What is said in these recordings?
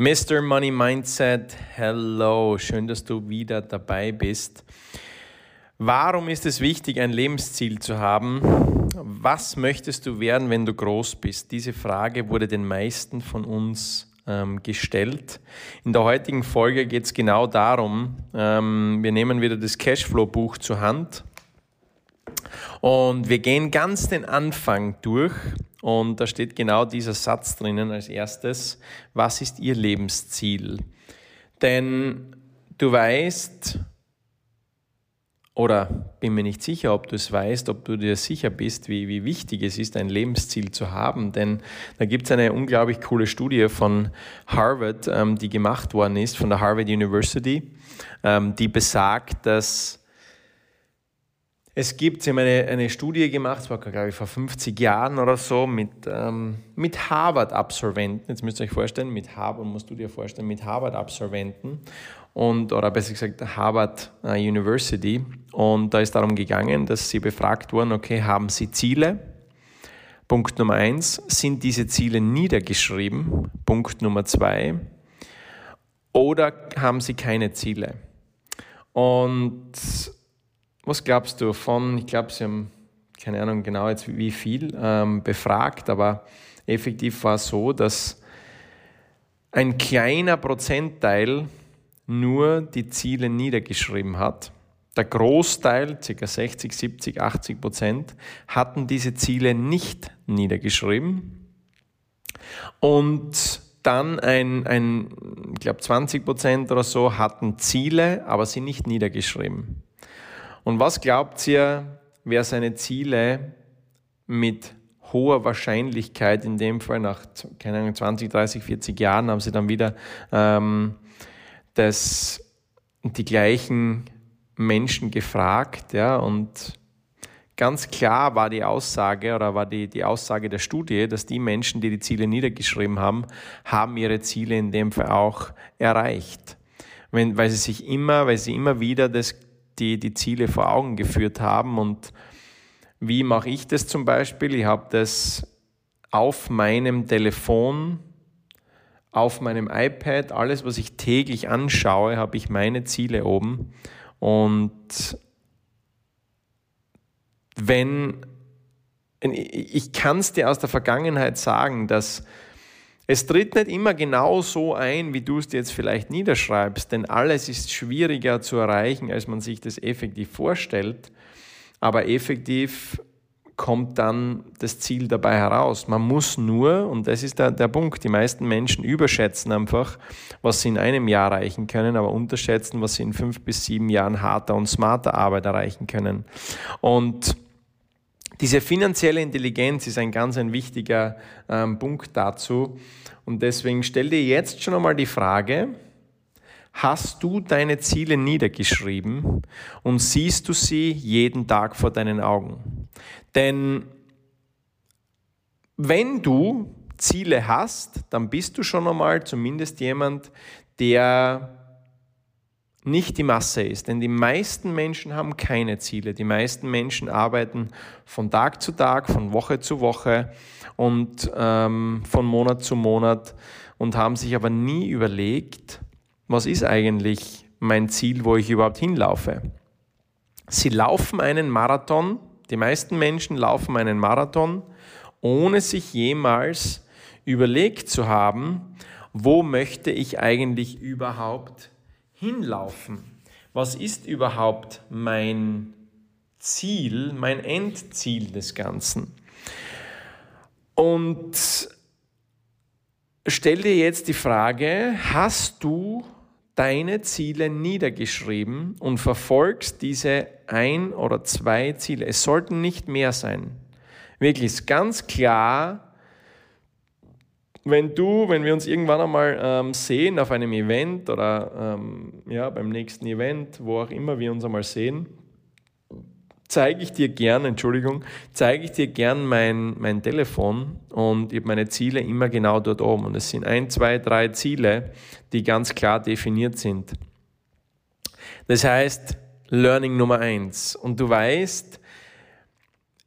Mr. Money Mindset, hello, schön, dass du wieder dabei bist. Warum ist es wichtig, ein Lebensziel zu haben? Was möchtest du werden, wenn du groß bist? Diese Frage wurde den meisten von uns ähm, gestellt. In der heutigen Folge geht es genau darum, ähm, wir nehmen wieder das Cashflow-Buch zur Hand und wir gehen ganz den Anfang durch und da steht genau dieser Satz drinnen als erstes. Was ist Ihr Lebensziel? Denn du weißt, oder bin mir nicht sicher, ob du es weißt, ob du dir sicher bist, wie, wie wichtig es ist, ein Lebensziel zu haben. Denn da gibt es eine unglaublich coole Studie von Harvard, ähm, die gemacht worden ist, von der Harvard University, ähm, die besagt, dass es gibt, sie haben eine, eine Studie gemacht, das war glaube ich vor 50 Jahren oder so, mit, ähm, mit Harvard-Absolventen. Jetzt müsst ihr euch vorstellen, mit Harvard, musst du dir vorstellen, mit Harvard-Absolventen und, oder besser gesagt Harvard äh, University. Und da ist darum gegangen, dass sie befragt wurden, okay, haben sie Ziele? Punkt Nummer eins, sind diese Ziele niedergeschrieben? Punkt Nummer zwei, oder haben sie keine Ziele? Und was glaubst du von, ich glaube, sie haben keine Ahnung genau jetzt wie viel ähm, befragt, aber effektiv war es so, dass ein kleiner Prozentteil nur die Ziele niedergeschrieben hat. Der Großteil, ca. 60, 70, 80 Prozent, hatten diese Ziele nicht niedergeschrieben. Und dann ein, ein ich glaube 20 Prozent oder so hatten Ziele, aber sie nicht niedergeschrieben. Und was glaubt ihr, wer seine Ziele mit hoher Wahrscheinlichkeit, in dem Fall nach keine Ahnung, 20, 30, 40 Jahren, haben sie dann wieder ähm, das, die gleichen Menschen gefragt, ja, und ganz klar war die Aussage oder war die, die Aussage der Studie, dass die Menschen, die die Ziele niedergeschrieben haben, haben ihre Ziele in dem Fall auch erreicht. Wenn, weil sie sich immer, weil sie immer wieder das die die Ziele vor Augen geführt haben. Und wie mache ich das zum Beispiel? Ich habe das auf meinem Telefon, auf meinem iPad, alles, was ich täglich anschaue, habe ich meine Ziele oben. Und wenn, ich kann es dir aus der Vergangenheit sagen, dass es tritt nicht immer genau so ein, wie du es dir jetzt vielleicht niederschreibst, denn alles ist schwieriger zu erreichen, als man sich das effektiv vorstellt. Aber effektiv kommt dann das Ziel dabei heraus. Man muss nur, und das ist der, der Punkt, die meisten Menschen überschätzen einfach, was sie in einem Jahr erreichen können, aber unterschätzen, was sie in fünf bis sieben Jahren harter und smarter Arbeit erreichen können. Und diese finanzielle Intelligenz ist ein ganz ein wichtiger ähm, Punkt dazu. Und deswegen stell dir jetzt schon einmal die Frage, hast du deine Ziele niedergeschrieben und siehst du sie jeden Tag vor deinen Augen? Denn wenn du Ziele hast, dann bist du schon einmal zumindest jemand, der nicht die Masse ist. Denn die meisten Menschen haben keine Ziele. Die meisten Menschen arbeiten von Tag zu Tag, von Woche zu Woche und ähm, von Monat zu Monat und haben sich aber nie überlegt, was ist eigentlich mein Ziel, wo ich überhaupt hinlaufe. Sie laufen einen Marathon, die meisten Menschen laufen einen Marathon, ohne sich jemals überlegt zu haben, wo möchte ich eigentlich überhaupt hinlaufen? Was ist überhaupt mein Ziel, mein Endziel des Ganzen? Und stell dir jetzt die Frage, hast du deine Ziele niedergeschrieben und verfolgst diese ein oder zwei Ziele? Es sollten nicht mehr sein. Wirklich ganz klar wenn du, wenn wir uns irgendwann einmal ähm, sehen auf einem Event oder ähm, ja, beim nächsten Event, wo auch immer wir uns einmal sehen, zeige ich dir gern, Entschuldigung, zeige ich dir gern mein, mein Telefon und ich habe meine Ziele immer genau dort oben. Und es sind ein, zwei, drei Ziele, die ganz klar definiert sind. Das heißt, Learning Nummer eins. Und du weißt,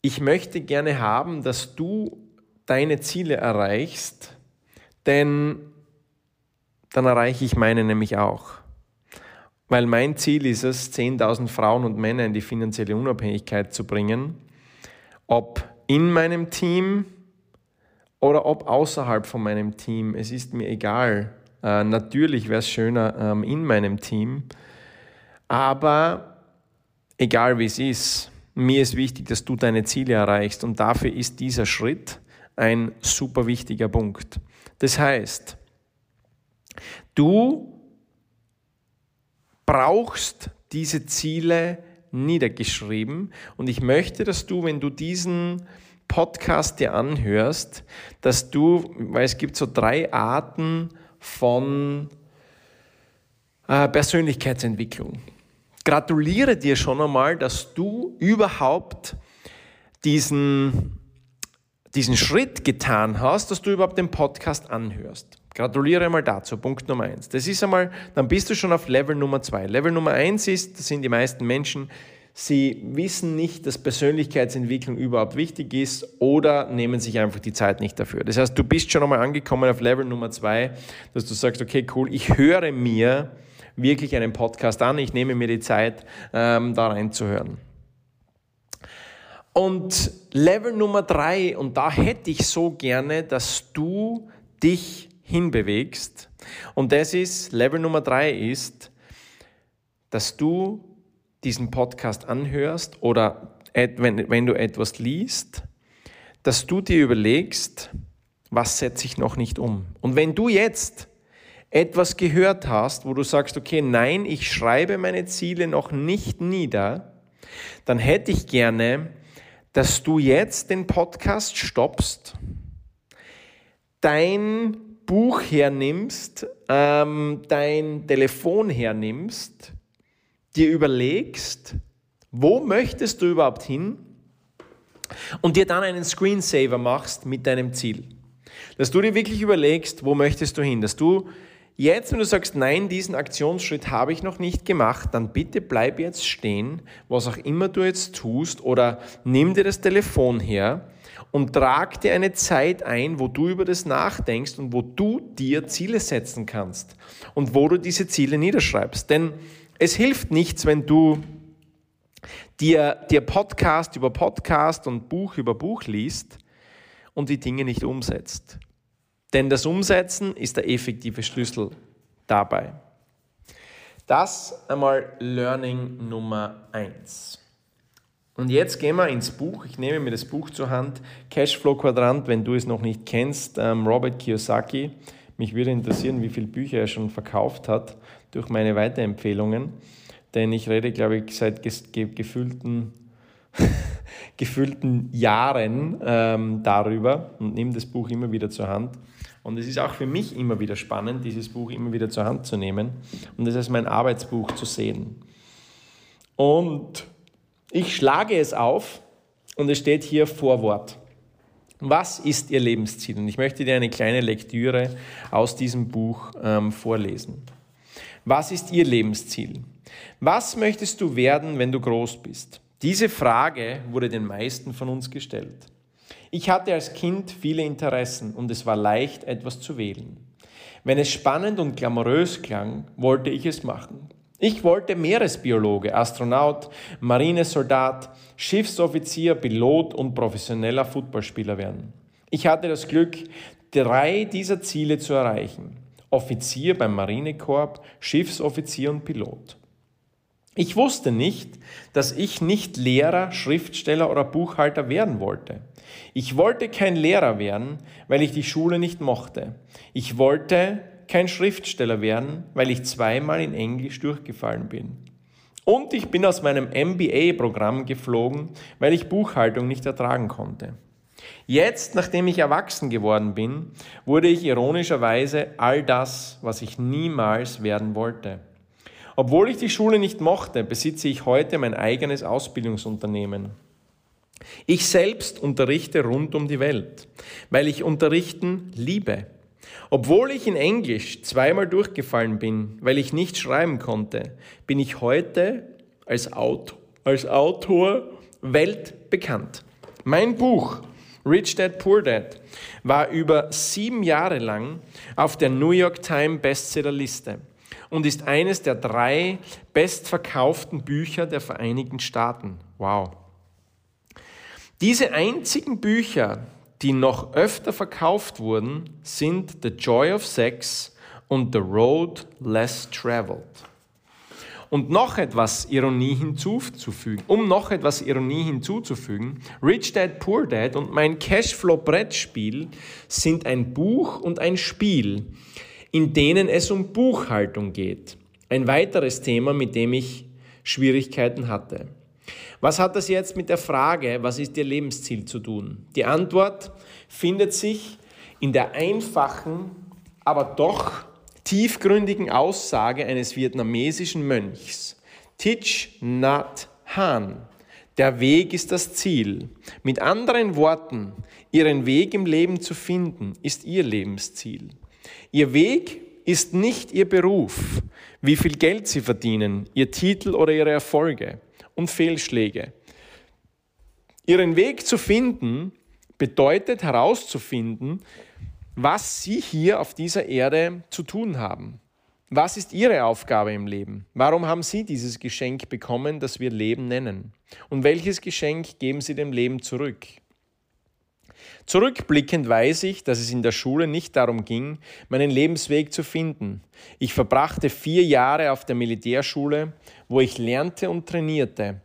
ich möchte gerne haben, dass du deine Ziele erreichst, denn dann erreiche ich meine nämlich auch. Weil mein Ziel ist es, 10.000 Frauen und Männer in die finanzielle Unabhängigkeit zu bringen, ob in meinem Team oder ob außerhalb von meinem Team. Es ist mir egal. Äh, natürlich wäre es schöner ähm, in meinem Team, aber egal wie es ist, mir ist wichtig, dass du deine Ziele erreichst und dafür ist dieser Schritt ein super wichtiger Punkt. Das heißt, du brauchst diese Ziele niedergeschrieben und ich möchte, dass du, wenn du diesen Podcast dir anhörst, dass du, weil es gibt so drei Arten von äh, Persönlichkeitsentwicklung. Gratuliere dir schon einmal, dass du überhaupt diesen, diesen Schritt getan hast, dass du überhaupt den Podcast anhörst. Gratuliere einmal dazu, Punkt Nummer eins. Das ist einmal, dann bist du schon auf Level Nummer zwei. Level Nummer eins ist, das sind die meisten Menschen, sie wissen nicht, dass Persönlichkeitsentwicklung überhaupt wichtig ist oder nehmen sich einfach die Zeit nicht dafür. Das heißt, du bist schon einmal angekommen auf Level Nummer zwei, dass du sagst, okay, cool, ich höre mir wirklich einen Podcast an, ich nehme mir die Zeit, ähm, da reinzuhören. Und Level Nummer drei, und da hätte ich so gerne, dass du dich hinbewegst. Und das ist, Level Nummer drei ist, dass du diesen Podcast anhörst oder wenn, wenn du etwas liest, dass du dir überlegst, was setze ich noch nicht um. Und wenn du jetzt etwas gehört hast, wo du sagst, okay, nein, ich schreibe meine Ziele noch nicht nieder, dann hätte ich gerne, dass du jetzt den Podcast stoppst, dein Buch hernimmst, ähm, dein Telefon hernimmst, dir überlegst, wo möchtest du überhaupt hin und dir dann einen Screensaver machst mit deinem Ziel. Dass du dir wirklich überlegst, wo möchtest du hin, dass du Jetzt, wenn du sagst, nein, diesen Aktionsschritt habe ich noch nicht gemacht, dann bitte bleib jetzt stehen, was auch immer du jetzt tust, oder nimm dir das Telefon her und trag dir eine Zeit ein, wo du über das nachdenkst und wo du dir Ziele setzen kannst und wo du diese Ziele niederschreibst. Denn es hilft nichts, wenn du dir, dir Podcast über Podcast und Buch über Buch liest und die Dinge nicht umsetzt. Denn das Umsetzen ist der effektive Schlüssel dabei. Das einmal Learning Nummer eins. Und jetzt gehen wir ins Buch. Ich nehme mir das Buch zur Hand. Cashflow Quadrant, wenn du es noch nicht kennst, ähm, Robert Kiyosaki. Mich würde interessieren, wie viele Bücher er schon verkauft hat durch meine Weiterempfehlungen. Denn ich rede, glaube ich, seit gefühlten, gefühlten Jahren ähm, darüber und nehme das Buch immer wieder zur Hand. Und es ist auch für mich immer wieder spannend, dieses Buch immer wieder zur Hand zu nehmen und es als mein Arbeitsbuch zu sehen. Und ich schlage es auf und es steht hier Vorwort. Was ist Ihr Lebensziel? Und ich möchte dir eine kleine Lektüre aus diesem Buch ähm, vorlesen. Was ist Ihr Lebensziel? Was möchtest du werden, wenn du groß bist? Diese Frage wurde den meisten von uns gestellt. Ich hatte als Kind viele Interessen und es war leicht, etwas zu wählen. Wenn es spannend und glamourös klang, wollte ich es machen. Ich wollte Meeresbiologe, Astronaut, Marinesoldat, Schiffsoffizier, Pilot und professioneller Footballspieler werden. Ich hatte das Glück, drei dieser Ziele zu erreichen. Offizier beim Marinekorps, Schiffsoffizier und Pilot. Ich wusste nicht, dass ich nicht Lehrer, Schriftsteller oder Buchhalter werden wollte. Ich wollte kein Lehrer werden, weil ich die Schule nicht mochte. Ich wollte kein Schriftsteller werden, weil ich zweimal in Englisch durchgefallen bin. Und ich bin aus meinem MBA-Programm geflogen, weil ich Buchhaltung nicht ertragen konnte. Jetzt, nachdem ich erwachsen geworden bin, wurde ich ironischerweise all das, was ich niemals werden wollte. Obwohl ich die Schule nicht mochte, besitze ich heute mein eigenes Ausbildungsunternehmen. Ich selbst unterrichte rund um die Welt, weil ich Unterrichten liebe. Obwohl ich in Englisch zweimal durchgefallen bin, weil ich nicht schreiben konnte, bin ich heute als Autor, als Autor weltbekannt. Mein Buch Rich Dad Poor Dad war über sieben Jahre lang auf der New York Times Bestsellerliste und ist eines der drei bestverkauften Bücher der Vereinigten Staaten. Wow. Diese einzigen Bücher, die noch öfter verkauft wurden, sind The Joy of Sex und The Road Less Traveled. Und noch etwas Ironie hinzuzufügen, um noch etwas Ironie hinzuzufügen, Rich Dad Poor Dad und mein Cashflow Brettspiel sind ein Buch und ein Spiel, in denen es um Buchhaltung geht. Ein weiteres Thema, mit dem ich Schwierigkeiten hatte. Was hat das jetzt mit der Frage, was ist Ihr Lebensziel zu tun? Die Antwort findet sich in der einfachen, aber doch tiefgründigen Aussage eines vietnamesischen Mönchs. Thich Nhat Hanh. Der Weg ist das Ziel. Mit anderen Worten, Ihren Weg im Leben zu finden, ist Ihr Lebensziel. Ihr Weg ist nicht Ihr Beruf, wie viel Geld Sie verdienen, Ihr Titel oder Ihre Erfolge und Fehlschläge. Ihren Weg zu finden bedeutet herauszufinden, was Sie hier auf dieser Erde zu tun haben. Was ist Ihre Aufgabe im Leben? Warum haben Sie dieses Geschenk bekommen, das wir Leben nennen? Und welches Geschenk geben Sie dem Leben zurück? Zurückblickend weiß ich, dass es in der Schule nicht darum ging, meinen Lebensweg zu finden. Ich verbrachte vier Jahre auf der Militärschule, wo ich lernte und trainierte,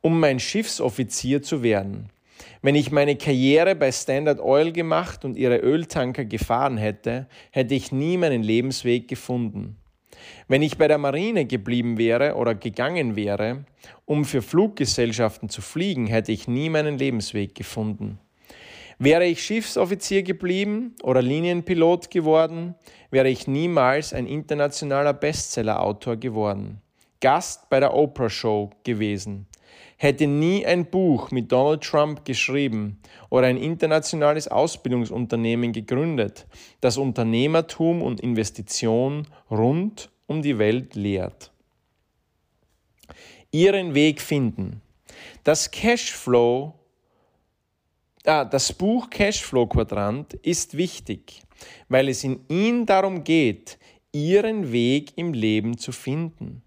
um mein Schiffsoffizier zu werden. Wenn ich meine Karriere bei Standard Oil gemacht und ihre Öltanker gefahren hätte, hätte ich nie meinen Lebensweg gefunden. Wenn ich bei der Marine geblieben wäre oder gegangen wäre, um für Fluggesellschaften zu fliegen, hätte ich nie meinen Lebensweg gefunden. Wäre ich Schiffsoffizier geblieben oder Linienpilot geworden, wäre ich niemals ein internationaler Bestsellerautor geworden, Gast bei der Oprah Show gewesen, hätte nie ein Buch mit Donald Trump geschrieben oder ein internationales Ausbildungsunternehmen gegründet, das Unternehmertum und Investition rund um die Welt lehrt. Ihren Weg finden. Das Cashflow, ah, das Buch Cashflow Quadrant ist wichtig, weil es in ihm darum geht, Ihren Weg im Leben zu finden.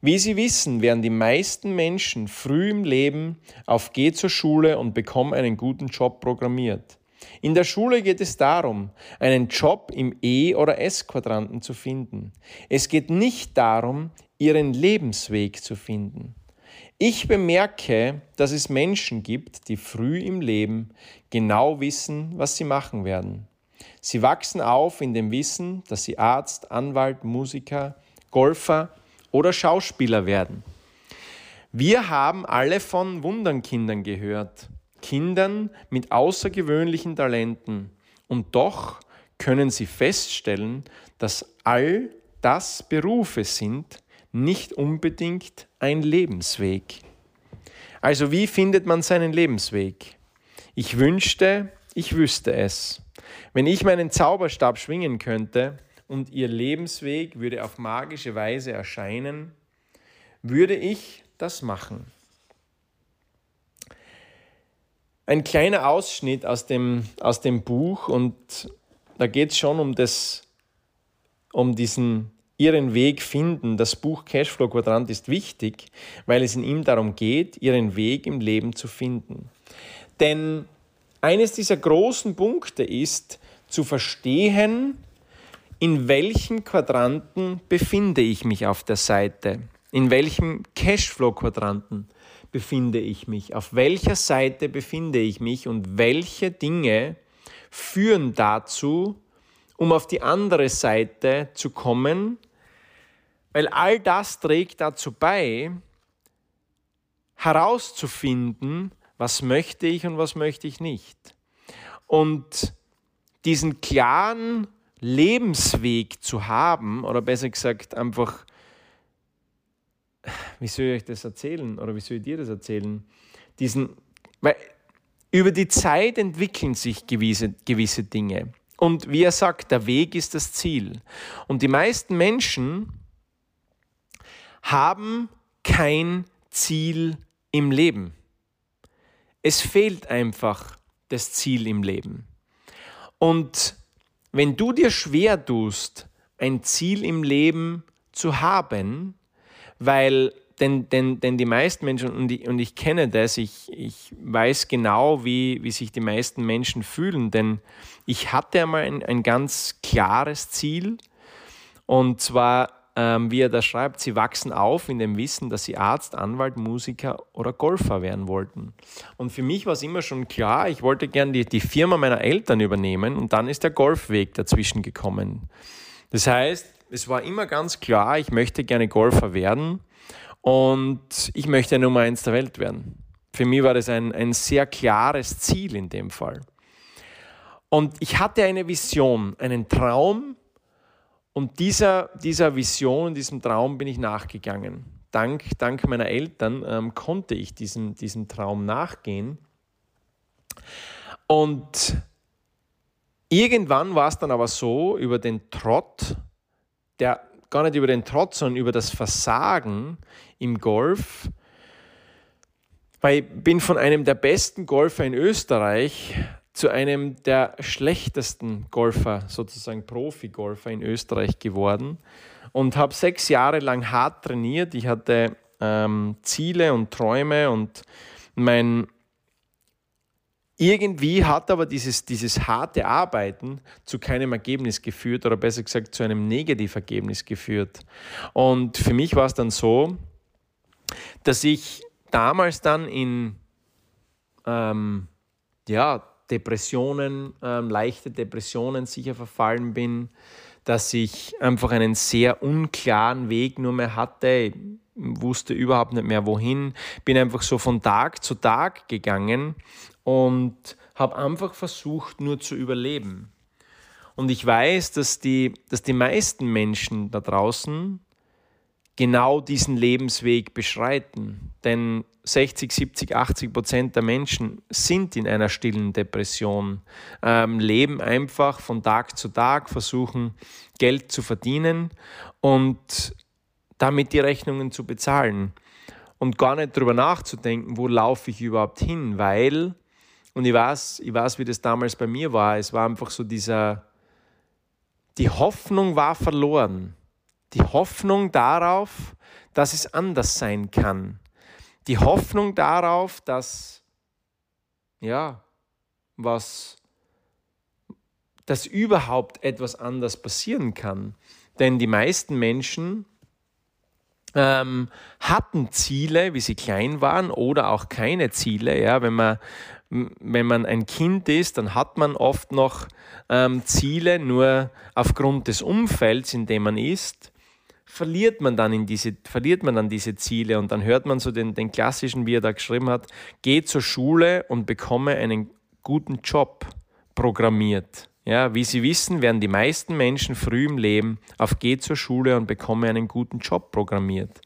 Wie Sie wissen, werden die meisten Menschen früh im Leben auf Geh zur Schule und bekommen einen guten Job programmiert. In der Schule geht es darum, einen Job im E- oder S-Quadranten zu finden. Es geht nicht darum, ihren Lebensweg zu finden. Ich bemerke, dass es Menschen gibt, die früh im Leben genau wissen, was sie machen werden. Sie wachsen auf in dem Wissen, dass sie Arzt, Anwalt, Musiker, Golfer oder Schauspieler werden. Wir haben alle von Wundernkindern gehört, Kindern mit außergewöhnlichen Talenten. Und doch können sie feststellen, dass all das Berufe sind, nicht unbedingt ein Lebensweg. Also wie findet man seinen Lebensweg? Ich wünschte, ich wüsste es. Wenn ich meinen Zauberstab schwingen könnte, und ihr Lebensweg würde auf magische Weise erscheinen, würde ich das machen. Ein kleiner Ausschnitt aus dem, aus dem Buch und da geht es schon um, das, um diesen ihren Weg finden. Das Buch Cashflow Quadrant ist wichtig, weil es in ihm darum geht, ihren Weg im Leben zu finden. Denn eines dieser großen Punkte ist, zu verstehen, in welchen Quadranten befinde ich mich auf der Seite? In welchem Cashflow-Quadranten befinde ich mich? Auf welcher Seite befinde ich mich und welche Dinge führen dazu, um auf die andere Seite zu kommen? Weil all das trägt dazu bei, herauszufinden, was möchte ich und was möchte ich nicht. Und diesen klaren Lebensweg zu haben, oder besser gesagt einfach, wie soll ich euch das erzählen oder wie soll ich dir das erzählen? Diesen, weil über die Zeit entwickeln sich gewisse, gewisse Dinge. Und wie er sagt, der Weg ist das Ziel. Und die meisten Menschen haben kein Ziel im Leben. Es fehlt einfach das Ziel im Leben. Und wenn du dir schwer tust, ein Ziel im Leben zu haben, weil denn, denn, denn die meisten Menschen, und ich, und ich kenne das, ich, ich weiß genau, wie, wie sich die meisten Menschen fühlen, denn ich hatte einmal ein, ein ganz klares Ziel, und zwar, ähm, wie er da schreibt, sie wachsen auf in dem Wissen, dass sie Arzt, Anwalt, Musiker oder Golfer werden wollten. Und für mich war es immer schon klar, ich wollte gern die, die Firma meiner Eltern übernehmen und dann ist der Golfweg dazwischen gekommen. Das heißt, es war immer ganz klar, ich möchte gerne Golfer werden und ich möchte Nummer eins der Welt werden. Für mich war das ein, ein sehr klares Ziel in dem Fall. Und ich hatte eine Vision, einen Traum und dieser, dieser Vision, diesem Traum bin ich nachgegangen. Dank, dank meiner Eltern ähm, konnte ich diesem, diesem Traum nachgehen. Und irgendwann war es dann aber so, über den Trott, der gar nicht über den Trotz, sondern über das Versagen im Golf. Weil ich bin von einem der besten Golfer in Österreich zu einem der schlechtesten Golfer, sozusagen Profi-Golfer in Österreich geworden und habe sechs Jahre lang hart trainiert. Ich hatte ähm, Ziele und Träume und mein irgendwie hat aber dieses, dieses harte Arbeiten zu keinem Ergebnis geführt oder besser gesagt zu einem Negativergebnis geführt. Und für mich war es dann so, dass ich damals dann in ähm, ja, Depressionen, ähm, leichte Depressionen sicher verfallen bin, dass ich einfach einen sehr unklaren Weg nur mehr hatte, wusste überhaupt nicht mehr wohin, bin einfach so von Tag zu Tag gegangen und habe einfach versucht, nur zu überleben. Und ich weiß, dass die, dass die meisten Menschen da draußen genau diesen Lebensweg beschreiten. Denn 60, 70, 80 Prozent der Menschen sind in einer stillen Depression, ähm, leben einfach von Tag zu Tag, versuchen Geld zu verdienen und damit die Rechnungen zu bezahlen. Und gar nicht darüber nachzudenken, wo laufe ich überhaupt hin, weil und ich weiß, ich weiß, wie das damals bei mir war. Es war einfach so dieser, die Hoffnung war verloren. Die Hoffnung darauf, dass es anders sein kann. Die Hoffnung darauf, dass, ja, was, dass überhaupt etwas anders passieren kann. Denn die meisten Menschen ähm, hatten Ziele, wie sie klein waren, oder auch keine Ziele. Ja, wenn man wenn man ein Kind ist, dann hat man oft noch ähm, Ziele, nur aufgrund des Umfelds, in dem man ist, verliert man dann in diese, verliert man dann diese Ziele und dann hört man so den, den klassischen, wie er da geschrieben hat, geh zur Schule und bekomme einen guten Job programmiert. Ja, wie Sie wissen, werden die meisten Menschen früh im Leben auf Geh zur Schule und bekomme einen guten Job programmiert.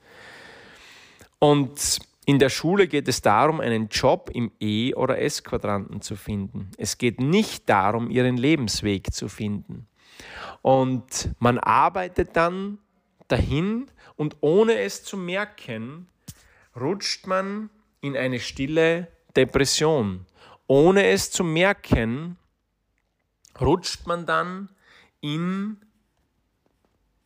Und in der Schule geht es darum, einen Job im E- oder S-Quadranten zu finden. Es geht nicht darum, ihren Lebensweg zu finden. Und man arbeitet dann dahin und ohne es zu merken, rutscht man in eine stille Depression. Ohne es zu merken, rutscht man dann in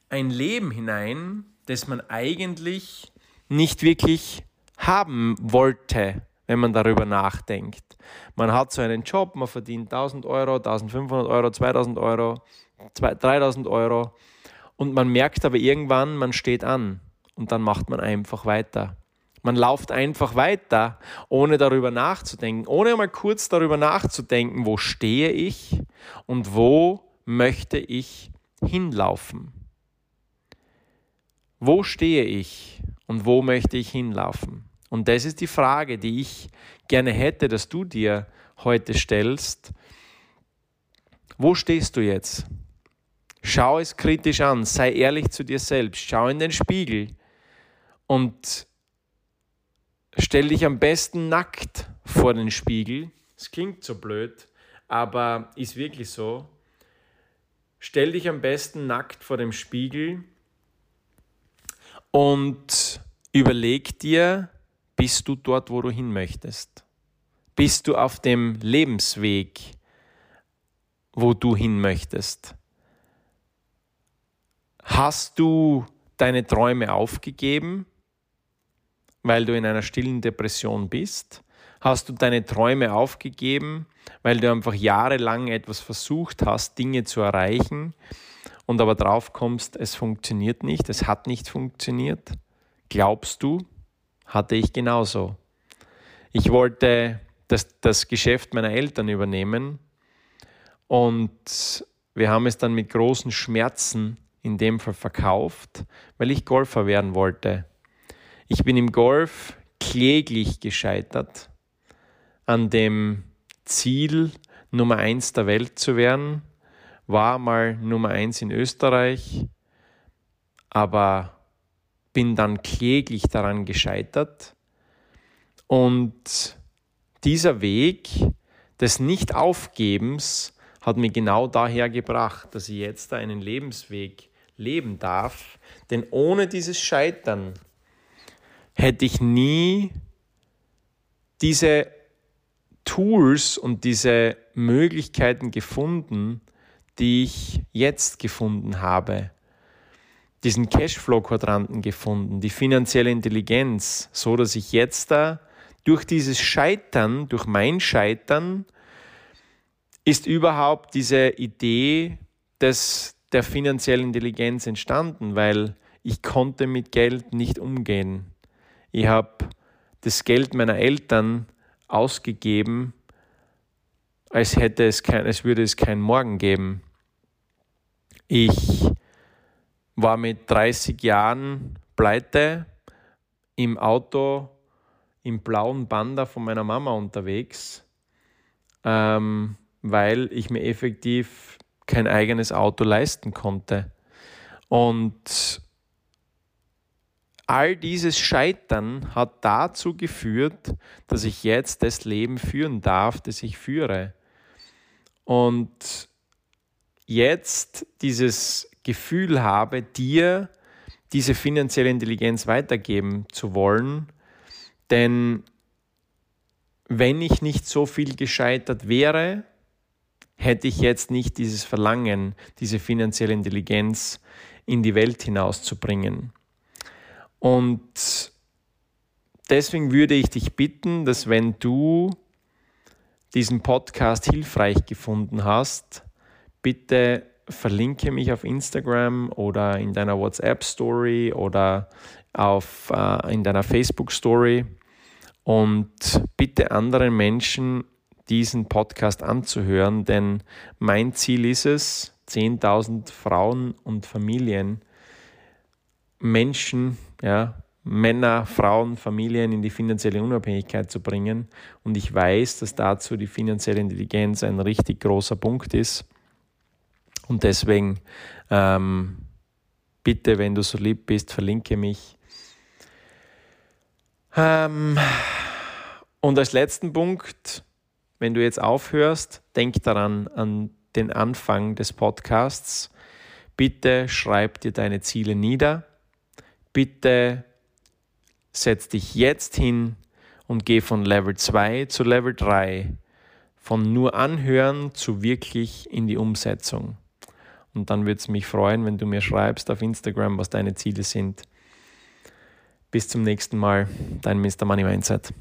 ein Leben hinein, das man eigentlich nicht wirklich haben wollte, wenn man darüber nachdenkt. Man hat so einen Job, man verdient 1000 Euro, 1500 Euro, 2000 Euro, 3000 Euro und man merkt aber irgendwann, man steht an und dann macht man einfach weiter. Man läuft einfach weiter, ohne darüber nachzudenken, ohne einmal kurz darüber nachzudenken, wo stehe ich und wo möchte ich hinlaufen. Wo stehe ich und wo möchte ich hinlaufen? Und das ist die Frage, die ich gerne hätte, dass du dir heute stellst. Wo stehst du jetzt? Schau es kritisch an, sei ehrlich zu dir selbst, schau in den Spiegel und stell dich am besten nackt vor den Spiegel. Es klingt so blöd, aber ist wirklich so. Stell dich am besten nackt vor dem Spiegel und überleg dir, bist du dort, wo du hin möchtest? Bist du auf dem Lebensweg, wo du hin möchtest? Hast du deine Träume aufgegeben, weil du in einer stillen Depression bist? Hast du deine Träume aufgegeben, weil du einfach jahrelang etwas versucht hast, Dinge zu erreichen und aber drauf kommst, es funktioniert nicht, es hat nicht funktioniert? Glaubst du? Hatte ich genauso. Ich wollte das, das Geschäft meiner Eltern übernehmen und wir haben es dann mit großen Schmerzen in dem Fall verkauft, weil ich Golfer werden wollte. Ich bin im Golf kläglich gescheitert an dem Ziel, Nummer eins der Welt zu werden, war mal Nummer eins in Österreich, aber bin dann kläglich daran gescheitert. Und dieser Weg des Nicht-Aufgebens hat mir genau daher gebracht, dass ich jetzt einen Lebensweg leben darf. Denn ohne dieses Scheitern hätte ich nie diese Tools und diese Möglichkeiten gefunden, die ich jetzt gefunden habe. Diesen Cashflow-Quadranten gefunden, die finanzielle Intelligenz, so dass ich jetzt da durch dieses Scheitern, durch mein Scheitern, ist überhaupt diese Idee des, der finanziellen Intelligenz entstanden, weil ich konnte mit Geld nicht umgehen. Ich habe das Geld meiner Eltern ausgegeben, als hätte es kein, als würde es keinen Morgen geben. Ich war mit 30 Jahren pleite im Auto im blauen Banda von meiner Mama unterwegs, ähm, weil ich mir effektiv kein eigenes Auto leisten konnte. Und all dieses Scheitern hat dazu geführt, dass ich jetzt das Leben führen darf, das ich führe. Und jetzt dieses Gefühl habe, dir diese finanzielle Intelligenz weitergeben zu wollen. Denn wenn ich nicht so viel gescheitert wäre, hätte ich jetzt nicht dieses Verlangen, diese finanzielle Intelligenz in die Welt hinauszubringen. Und deswegen würde ich dich bitten, dass wenn du diesen Podcast hilfreich gefunden hast, bitte verlinke mich auf Instagram oder in deiner WhatsApp-Story oder auf, äh, in deiner Facebook-Story und bitte anderen Menschen diesen Podcast anzuhören, denn mein Ziel ist es, 10.000 Frauen und Familien Menschen, ja, Männer, Frauen, Familien in die finanzielle Unabhängigkeit zu bringen. Und ich weiß, dass dazu die finanzielle Intelligenz ein richtig großer Punkt ist. Und deswegen ähm, bitte, wenn du so lieb bist, verlinke mich. Ähm, und als letzten Punkt, wenn du jetzt aufhörst, denk daran an den Anfang des Podcasts. Bitte schreib dir deine Ziele nieder bitte setz dich jetzt hin und geh von Level 2 zu Level 3, von nur anhören zu wirklich in die Umsetzung. Und dann würde es mich freuen, wenn du mir schreibst auf Instagram, was deine Ziele sind. Bis zum nächsten Mal, dein Mr. Money Mindset.